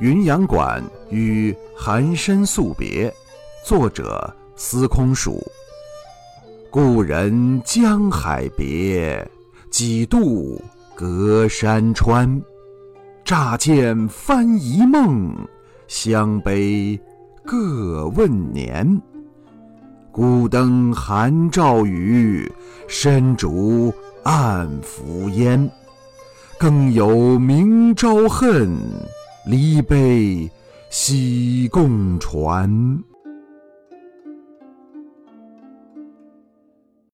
云阳馆与寒深宿别，作者司空曙。故人江海别，几度隔山川。乍见翻疑梦，相悲各问年。孤灯寒照雨，深烛暗伏烟。更有明朝恨。离悲喜共传。